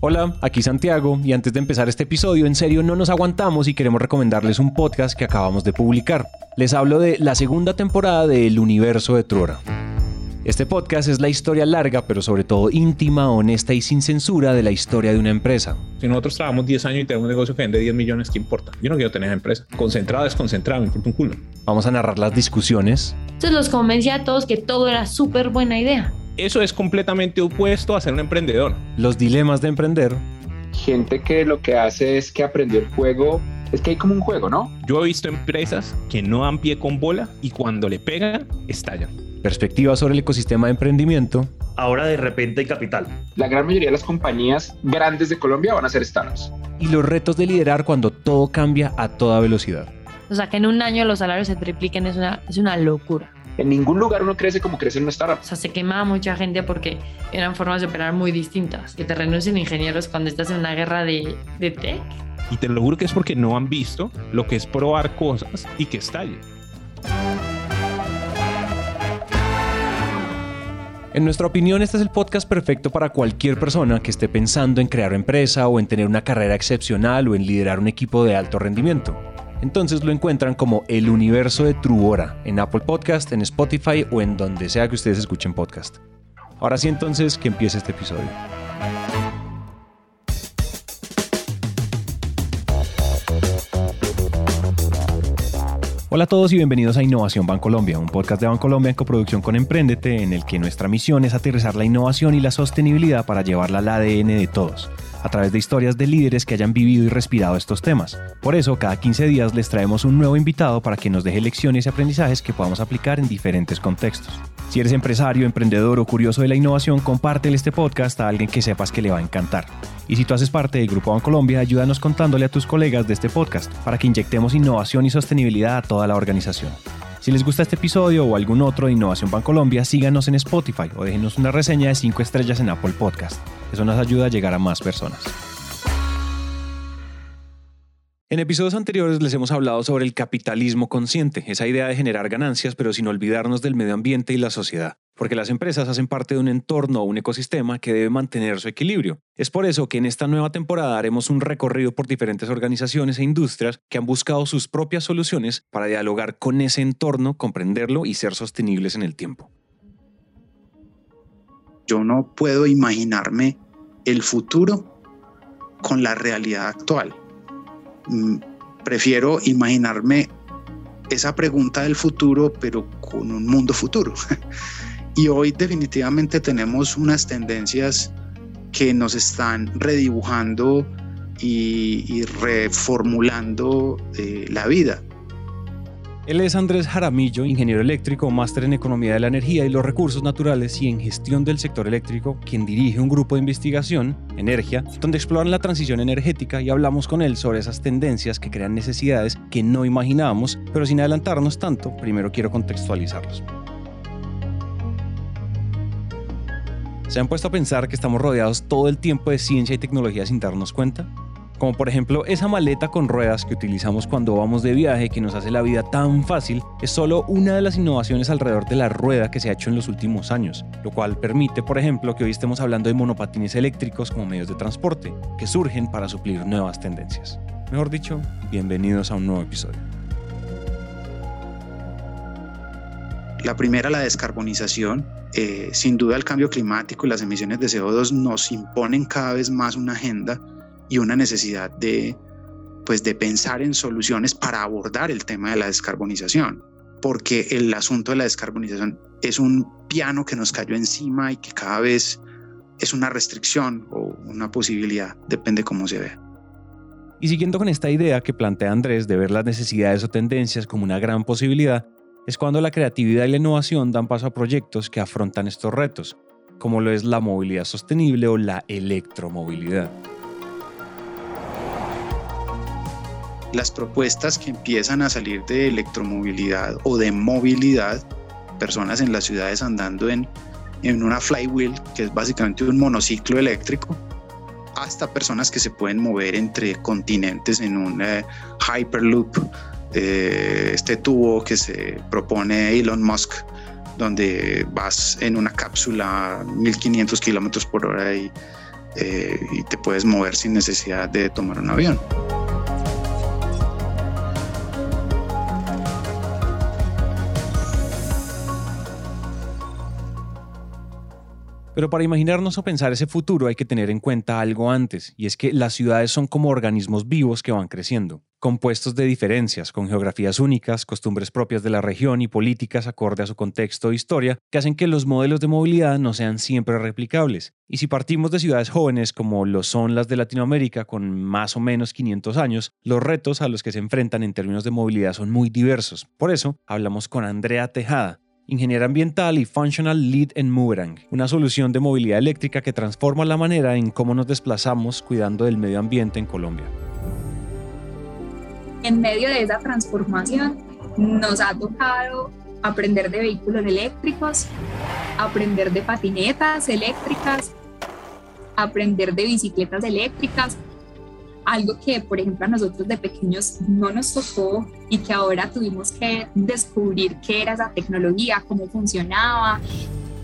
Hola, aquí Santiago y antes de empezar este episodio, en serio no nos aguantamos y queremos recomendarles un podcast que acabamos de publicar. Les hablo de la segunda temporada de El Universo de Truora. Este podcast es la historia larga, pero sobre todo íntima, honesta y sin censura de la historia de una empresa. Si nosotros trabajamos 10 años y tenemos un negocio que vende 10 millones, ¿qué importa? Yo no quiero tener esa empresa. Concentrado, desconcentrado, me importa un culo. Vamos a narrar las discusiones. Entonces los convencí a todos que todo era súper buena idea. Eso es completamente opuesto a ser un emprendedor. Los dilemas de emprender. Gente que lo que hace es que aprendió el juego. Es que hay como un juego, ¿no? Yo he visto empresas que no dan pie con bola y cuando le pegan, estallan. Perspectivas sobre el ecosistema de emprendimiento. Ahora de repente hay capital. La gran mayoría de las compañías grandes de Colombia van a ser startups. Y los retos de liderar cuando todo cambia a toda velocidad. O sea, que en un año los salarios se tripliquen es una, es una locura. En ningún lugar uno crece como crece en una startup. O sea, se quemaba mucha gente porque eran formas de operar muy distintas. Que te renuncien ingenieros cuando estás en una guerra de, de tech. Y te lo juro que es porque no han visto lo que es probar cosas y que estalle. En nuestra opinión, este es el podcast perfecto para cualquier persona que esté pensando en crear empresa o en tener una carrera excepcional o en liderar un equipo de alto rendimiento. Entonces lo encuentran como El Universo de Truora en Apple Podcast, en Spotify o en donde sea que ustedes escuchen podcast. Ahora sí entonces que empiece este episodio. Hola a todos y bienvenidos a Innovación Bancolombia, un podcast de Bancolombia en coproducción con Emprendete, en el que nuestra misión es aterrizar la innovación y la sostenibilidad para llevarla al ADN de todos a través de historias de líderes que hayan vivido y respirado estos temas. Por eso, cada 15 días les traemos un nuevo invitado para que nos deje lecciones y aprendizajes que podamos aplicar en diferentes contextos. Si eres empresario, emprendedor o curioso de la innovación, compártele este podcast a alguien que sepas que le va a encantar. Y si tú haces parte del Grupo Bancolombia, ayúdanos contándole a tus colegas de este podcast para que inyectemos innovación y sostenibilidad a toda la organización. Si les gusta este episodio o algún otro de Innovación Bancolombia, síganos en Spotify o déjenos una reseña de 5 estrellas en Apple Podcast. Eso nos ayuda a llegar a más personas. En episodios anteriores les hemos hablado sobre el capitalismo consciente, esa idea de generar ganancias pero sin olvidarnos del medio ambiente y la sociedad, porque las empresas hacen parte de un entorno o un ecosistema que debe mantener su equilibrio. Es por eso que en esta nueva temporada haremos un recorrido por diferentes organizaciones e industrias que han buscado sus propias soluciones para dialogar con ese entorno, comprenderlo y ser sostenibles en el tiempo. Yo no puedo imaginarme el futuro con la realidad actual Mm, prefiero imaginarme esa pregunta del futuro, pero con un mundo futuro. y hoy definitivamente tenemos unas tendencias que nos están redibujando y, reformulando eh, la vida. Él es Andrés Jaramillo, ingeniero eléctrico, máster en Economía de la Energía y los Recursos Naturales y en Gestión del Sector Eléctrico, quien dirige un grupo de investigación, Energía, donde exploran la transición energética y hablamos con él sobre esas tendencias que crean necesidades que no imaginábamos, pero sin adelantarnos tanto, primero quiero contextualizarlos. ¿Se han puesto a pensar que estamos rodeados todo el tiempo de ciencia y tecnología sin darnos cuenta? Como por ejemplo esa maleta con ruedas que utilizamos cuando vamos de viaje que nos hace la vida tan fácil, es solo una de las innovaciones alrededor de la rueda que se ha hecho en los últimos años, lo cual permite, por ejemplo, que hoy estemos hablando de monopatines eléctricos como medios de transporte, que surgen para suplir nuevas tendencias. Mejor dicho, bienvenidos a un nuevo episodio. La primera, la descarbonización. Eh, sin duda el cambio climático y las emisiones de CO2 nos imponen cada vez más una agenda y una necesidad de, pues, de pensar en soluciones para abordar el tema de la descarbonización, porque el asunto de la descarbonización es un piano que nos cayó encima y que cada vez es una restricción o una posibilidad, depende cómo se vea. Y siguiendo con esta idea que plantea Andrés de ver las necesidades o tendencias como una gran posibilidad, es cuando la creatividad y la innovación dan paso a proyectos que afrontan estos retos, como lo es la movilidad sostenible o la electromovilidad. Las propuestas que empiezan a salir de electromovilidad o de movilidad, personas en las ciudades andando en, en una flywheel, que es básicamente un monociclo eléctrico, hasta personas que se pueden mover entre continentes en un eh, Hyperloop, eh, este tubo que se propone Elon Musk, donde vas en una cápsula 1500 kilómetros por hora eh, y te puedes mover sin necesidad de tomar un avión. Pero para imaginarnos o pensar ese futuro hay que tener en cuenta algo antes, y es que las ciudades son como organismos vivos que van creciendo, compuestos de diferencias, con geografías únicas, costumbres propias de la región y políticas acorde a su contexto e historia, que hacen que los modelos de movilidad no sean siempre replicables. Y si partimos de ciudades jóvenes como lo son las de Latinoamérica, con más o menos 500 años, los retos a los que se enfrentan en términos de movilidad son muy diversos. Por eso, hablamos con Andrea Tejada, ingeniera ambiental y Functional Lead en Moomerang, una solución de movilidad eléctrica que transforma la manera en cómo nos desplazamos cuidando del medio ambiente en Colombia. En medio de esa transformación nos ha tocado aprender de vehículos eléctricos, aprender de patinetas eléctricas, aprender de bicicletas eléctricas, algo que, por ejemplo, a nosotros de pequeños no nos tocó y que ahora tuvimos que descubrir qué era esa tecnología, cómo funcionaba.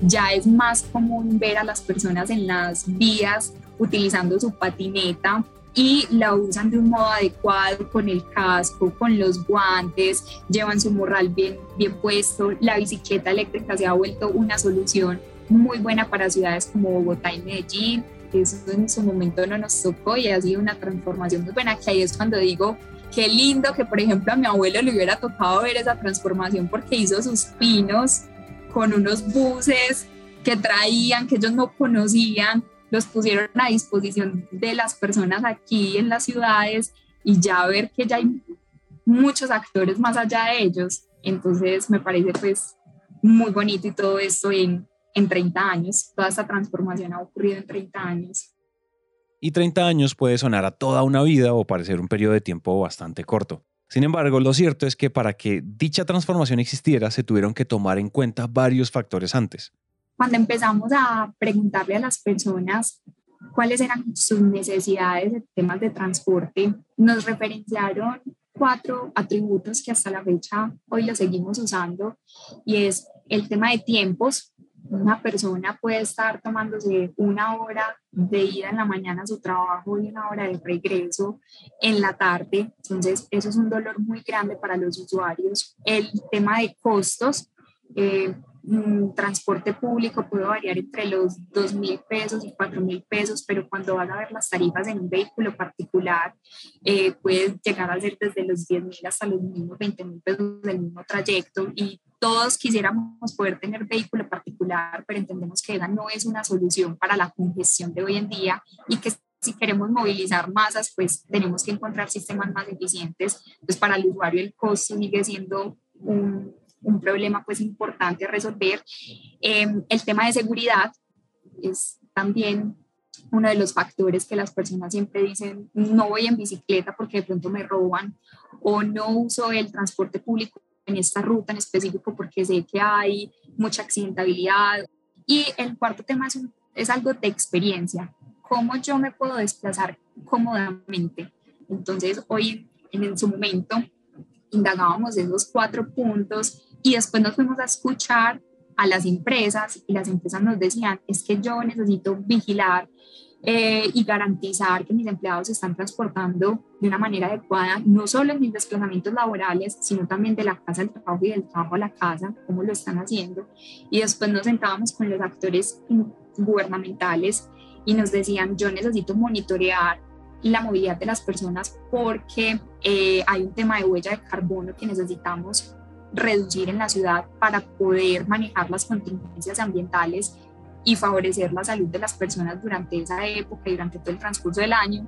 Ya es más común ver a las personas en las vías utilizando su patineta y la usan de un modo adecuado con el casco, con los guantes, llevan su morral bien, bien puesto. La bicicleta eléctrica se ha vuelto una solución muy buena para ciudades como Bogotá y Medellín eso en su momento no nos tocó y ha sido una transformación muy buena, que ahí es cuando digo, qué lindo que por ejemplo a mi abuelo le hubiera tocado ver esa transformación porque hizo sus pinos con unos buses que traían, que ellos no conocían, los pusieron a disposición de las personas aquí en las ciudades y ya ver que ya hay muchos actores más allá de ellos. Entonces me parece pues muy bonito y todo esto en, en 30 años. Toda esta transformación ha ocurrido en 30 años. Y 30 años puede sonar a toda una vida o parecer un periodo de tiempo bastante corto. Sin embargo, lo cierto es que para que dicha transformación existiera se tuvieron que tomar en cuenta varios factores antes. Cuando empezamos a preguntarle a las personas cuáles eran sus necesidades en temas de transporte, nos referenciaron cuatro atributos que hasta la fecha hoy los seguimos usando y es el tema de tiempos, una persona puede estar tomándose una hora de ida en la mañana a su trabajo y una hora de regreso en la tarde. Entonces, eso es un dolor muy grande para los usuarios. El tema de costos. Eh, un transporte público puede variar entre los 2 mil pesos y 4 mil pesos, pero cuando vas a ver las tarifas en un vehículo particular, eh, puede llegar a ser desde los 10 mil hasta los mismos 20 mil pesos del mismo trayecto y todos quisiéramos poder tener vehículo particular, pero entendemos que esa no es una solución para la congestión de hoy en día y que si queremos movilizar masas, pues tenemos que encontrar sistemas más eficientes. Pues para el usuario el costo sigue siendo un, un problema pues importante a resolver. Em, el tema de seguridad es también uno de los factores que las personas siempre dicen, no voy en bicicleta porque de pronto me roban o no uso el transporte público en esta ruta en específico porque sé que hay mucha accidentabilidad. Y el cuarto tema es, es algo de experiencia, cómo yo me puedo desplazar cómodamente. Entonces, hoy en, en su momento indagábamos esos cuatro puntos y después nos fuimos a escuchar a las empresas y las empresas nos decían, es que yo necesito vigilar eh, y garantizar que mis empleados se están transportando de una manera adecuada, no solo en mis desplazamientos laborales, sino también de la casa al trabajo y del trabajo a la casa, cómo lo están haciendo. Y después nos sentábamos con los actores gubernamentales y nos decían, yo necesito monitorear la movilidad de las personas porque eh, hay un tema de huella de carbono que necesitamos reducir en la ciudad para poder manejar las contingencias ambientales y favorecer la salud de las personas durante esa época y durante todo el transcurso del año.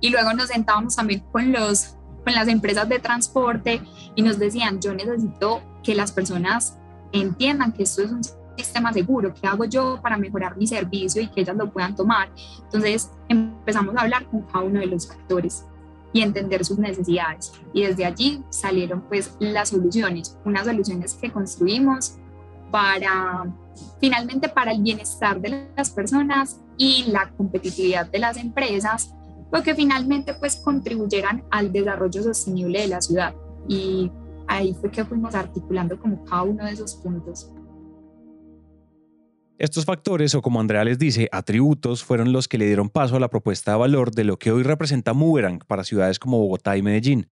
Y luego nos sentábamos también con, los, con las empresas de transporte y nos decían, yo necesito que las personas entiendan que esto es un sistema seguro, ¿qué hago yo para mejorar mi servicio y que ellas lo puedan tomar? Entonces empezamos a hablar con cada uno de los actores y entender sus necesidades. Y desde allí salieron pues las soluciones, unas soluciones que construimos para finalmente para el bienestar de las personas y la competitividad de las empresas, porque finalmente pues contribuyeran al desarrollo sostenible de la ciudad. Y ahí fue que fuimos articulando como cada uno de esos puntos. Estos factores, o como Andrea les dice, atributos, fueron los que le dieron paso a la propuesta de valor de lo que hoy representa Mooberang para ciudades como Bogotá y Medellín,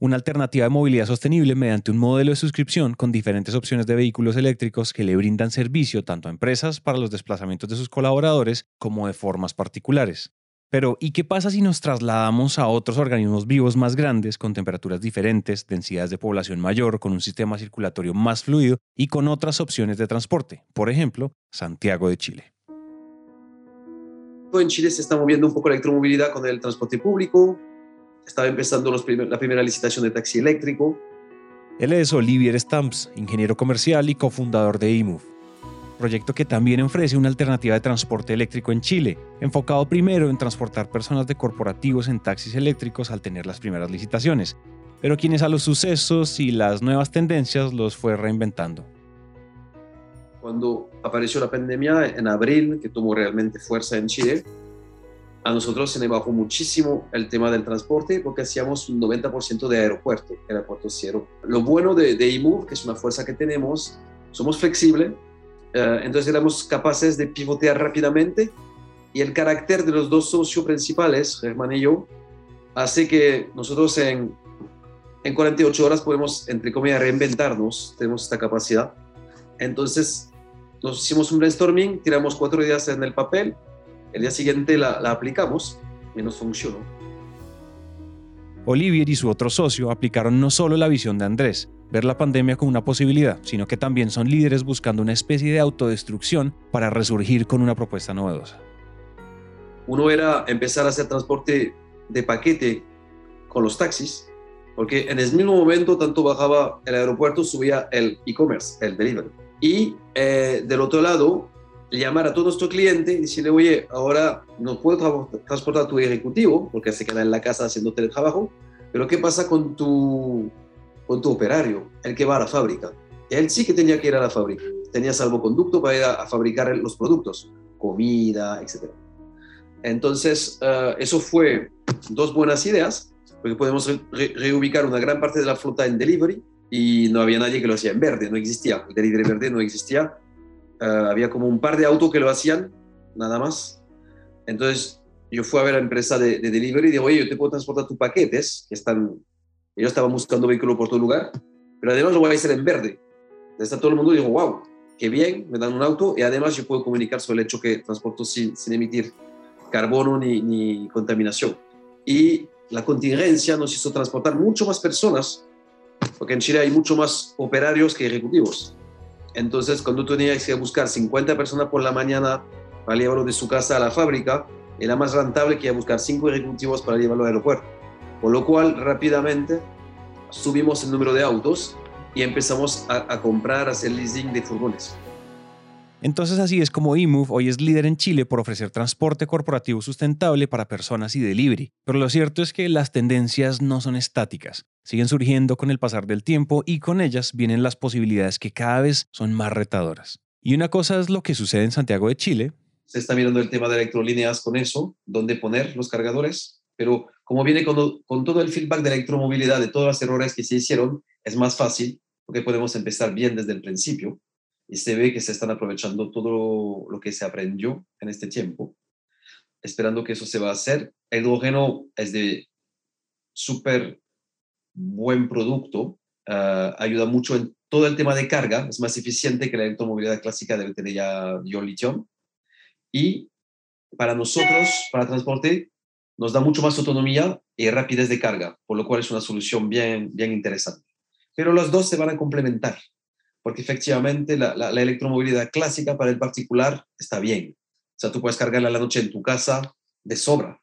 una alternativa de movilidad sostenible mediante un modelo de suscripción con diferentes opciones de vehículos eléctricos que le brindan servicio tanto a empresas para los desplazamientos de sus colaboradores como de formas particulares. Pero, ¿y qué pasa si nos trasladamos a otros organismos vivos más grandes, con temperaturas diferentes, densidades de población mayor, con un sistema circulatorio más fluido y con otras opciones de transporte? Por ejemplo, Santiago de Chile. En Chile se está moviendo un poco la electromovilidad con el transporte público, estaba empezando la primera licitación de taxi eléctrico. Él es Olivier Stamps, ingeniero comercial y cofundador de eMove, proyecto que también ofrece una alternativa de transporte eléctrico en Chile, enfocado primero en transportar personas de corporativos en taxis eléctricos al tener las primeras licitaciones, pero quienes a los sucesos y las nuevas tendencias los fue reinventando. Cuando apareció la pandemia en abril, que tomó realmente fuerza en Chile, a nosotros se nos bajó muchísimo el tema del transporte porque hacíamos un 90% de aeropuerto, aeropuerto cero. Lo bueno de, de que es una fuerza que tenemos, somos flexibles, eh, entonces éramos capaces de pivotear rápidamente y el carácter de los dos socios principales, Germán y yo, hace que nosotros en, en 48 horas podemos, entre comillas, reinventarnos, tenemos esta capacidad. Entonces nos hicimos un brainstorming, tiramos cuatro días en el papel el día siguiente la, aplicamos y nos funcionó. Olivier y su otro socio aplicaron no solo la visión de Andrés, ver la pandemia como una posibilidad, sino que también son líderes buscando una especie de autodestrucción para resurgir con una propuesta novedosa. Uno era empezar a hacer transporte de paquete con los taxis, porque en el mismo momento tanto bajaba el aeropuerto, subía el e-commerce, el delivery. Y eh, del otro lado, llamar a todo nuestro cliente y decirle, oye, ahora no puedo transportar a tu ejecutivo porque se queda en la casa haciendo teletrabajo, pero ¿qué pasa con tu, con tu operario, el que va a la fábrica? Él sí que tenía que ir a la fábrica, tenía salvoconducto para ir a, fabricar los productos, comida, etc. Entonces, eh, eso fue dos buenas ideas, porque podemos reubicar una gran parte de la flota en delivery y no había nadie que lo hacía en verde, no existía, el delivery verde no existía, eh, había como un par de autos que lo hacían, nada más. Entonces yo fui a ver a la empresa de, delivery y digo, oye, yo te puedo transportar tus paquetes, que están, ellos estaban buscando vehículo por todo lugar, pero además lo voy a hacer en verde. Entonces todo el mundo dijo, wow, qué bien, me dan un auto y además yo puedo comunicar sobre el hecho que transporto sin, sin emitir carbono ni, ni contaminación. Y la contingencia nos hizo transportar mucho más personas, porque en Chile hay mucho más operarios que ejecutivos. Entonces, cuando tenías que buscar 50 personas por la mañana para llevarlo de su casa a la fábrica, era más rentable que buscar 5 ejecutivos para llevarlo al aeropuerto. Por lo cual, rápidamente subimos el número de autos y empezamos a, a comprar, a hacer leasing de furgones. Entonces así es como eMove hoy es líder en Chile por ofrecer transporte corporativo sustentable para personas y delivery. Pero lo cierto es que las tendencias no son estáticas, siguen surgiendo con el pasar del tiempo y con ellas vienen las posibilidades que cada vez son más retadoras. Y una cosa es lo que sucede en Santiago de Chile. Se está mirando el tema de electrolíneas con eso, dónde poner los cargadores, pero como viene con, todo el feedback de electromovilidad, de todos los errores que se hicieron, es más fácil porque podemos empezar bien desde el principio y se ve que se están aprovechando todo lo que se aprendió en este tiempo, esperando que eso se va a hacer. El hidrógeno es de súper buen producto, ah, ayuda mucho en todo el tema de carga, es más eficiente que la electromovilidad clásica de batería ya litio y para nosotros, para transporte, nos da mucho más autonomía y rapidez de carga, por lo cual es una solución bien, bien interesante. Pero los dos se van a complementar porque efectivamente la, electromovilidad clásica para el particular está bien. O sea, tú puedes cargarla la noche en tu casa de sobra,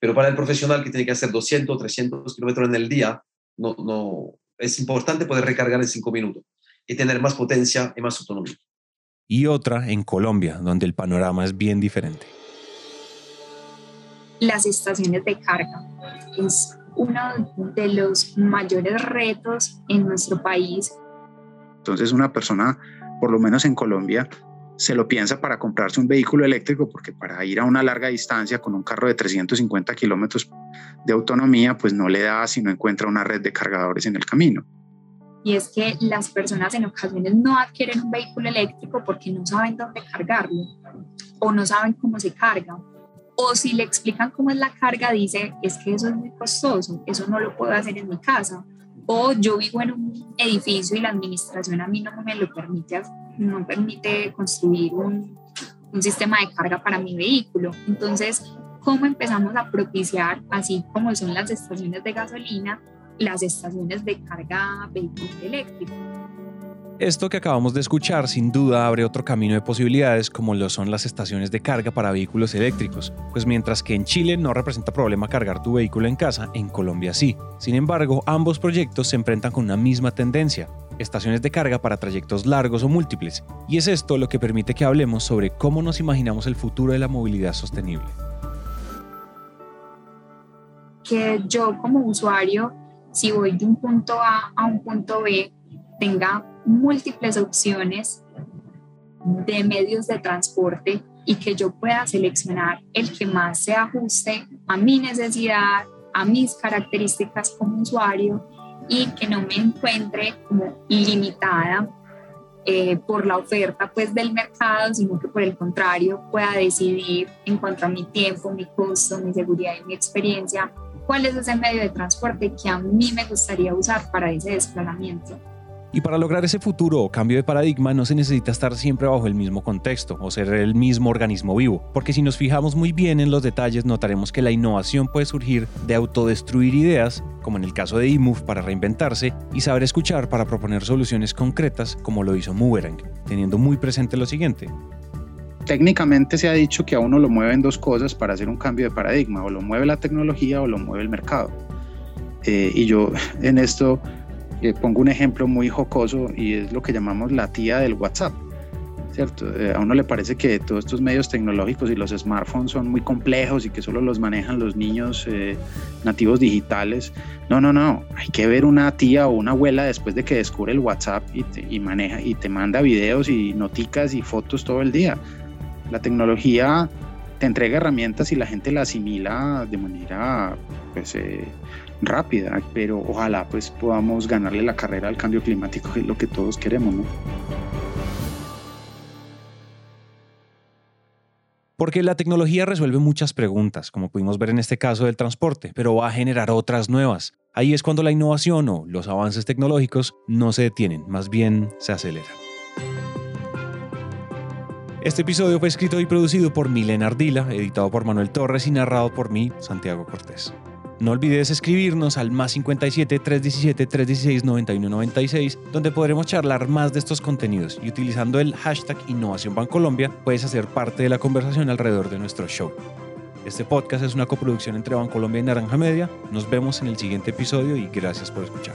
pero para el profesional que tiene que hacer 200, 300 kilómetros en el día, no, no, es importante poder recargar en 5 minutos y tener más potencia y más autonomía. Y otra en Colombia, donde el panorama es bien diferente. Las estaciones de carga es uno de los mayores retos en nuestro país entonces una persona, por lo menos en Colombia, se lo piensa para comprarse un vehículo eléctrico porque para ir a una larga distancia con un carro de 350 kilómetros de autonomía, pues no le da si no encuentra una red de cargadores en el camino. y es que las personas en ocasiones no adquieren un vehículo eléctrico porque no saben dónde cargarlo o no saben cómo se carga. O si le explican cómo es la carga, dice, es que eso es muy costoso, eso no lo puedo hacer en mi casa. O yo vivo en un edificio y la administración a mí no me lo permite, no permite construir un, un sistema de carga para mi vehículo. Entonces, ¿cómo empezamos a propiciar, así como son las estaciones de gasolina, las estaciones de carga vehículo eléctrico? Esto que acabamos de escuchar sin duda abre otro camino de posibilidades como lo son las estaciones de carga para vehículos eléctricos, pues mientras que en Chile no representa problema cargar tu vehículo en casa, en Colombia sí. Sin embargo, ambos proyectos se enfrentan con una misma tendencia, estaciones de carga para trayectos largos o múltiples, y es esto lo que permite que hablemos sobre cómo nos imaginamos el futuro de la movilidad sostenible. Que yo como usuario, si voy de un punto A a un punto B, tenga múltiples opciones de medios de transporte y que yo pueda seleccionar el que más se ajuste a mi necesidad, a mis características como usuario y que no me encuentre como limitada eh, por la oferta pues del mercado, sino que por el contrario pueda decidir en cuanto a mi tiempo, mi costo, mi seguridad y mi experiencia, cuál es ese medio de transporte que a mí me gustaría usar para ese desplazamiento. Y para lograr ese futuro o cambio de paradigma no se necesita estar siempre bajo el mismo contexto o ser el mismo organismo vivo, porque si nos fijamos muy bien en los detalles notaremos que la innovación puede surgir de autodestruir ideas, como en el caso de eMove para reinventarse, y saber escuchar para proponer soluciones concretas como lo hizo Moverang, teniendo muy presente lo siguiente. Técnicamente se ha dicho que a uno lo mueven dos cosas para hacer un cambio de paradigma, o lo mueve la tecnología o lo mueve el mercado. Eh, y yo en esto eh, pongo un ejemplo muy jocoso y es lo que llamamos la tía del WhatsApp. ¿Cierto? Eh, a uno le parece que todos estos medios tecnológicos y los smartphones son muy complejos y que solo los manejan los niños eh, nativos digitales. No, no, no. Hay que ver una tía o una abuela después de que descubre el WhatsApp y te, y maneja y te manda videos y noticas y fotos todo el día. La tecnología te entrega herramientas y la gente la asimila de manera pues, rápida, pero ojalá pues podamos ganarle la carrera al cambio climático, que es lo que todos queremos, ¿no? Porque la tecnología resuelve muchas preguntas, como pudimos ver en este caso del transporte, pero va a generar otras nuevas. Ahí es cuando la innovación o los avances tecnológicos no se detienen, más bien se aceleran. Este episodio fue escrito y producido por Milena Ardila, editado por Manuel Torres y narrado por mí, Santiago Cortés. No olvides escribirnos al más 57 317 316 9196, donde podremos charlar más de estos contenidos y utilizando el hashtag Innovación Bancolombia puedes hacer parte de la conversación alrededor de nuestro show. Este podcast es una coproducción entre Bancolombia y Naranja Media. Nos vemos en el siguiente episodio y gracias por escuchar.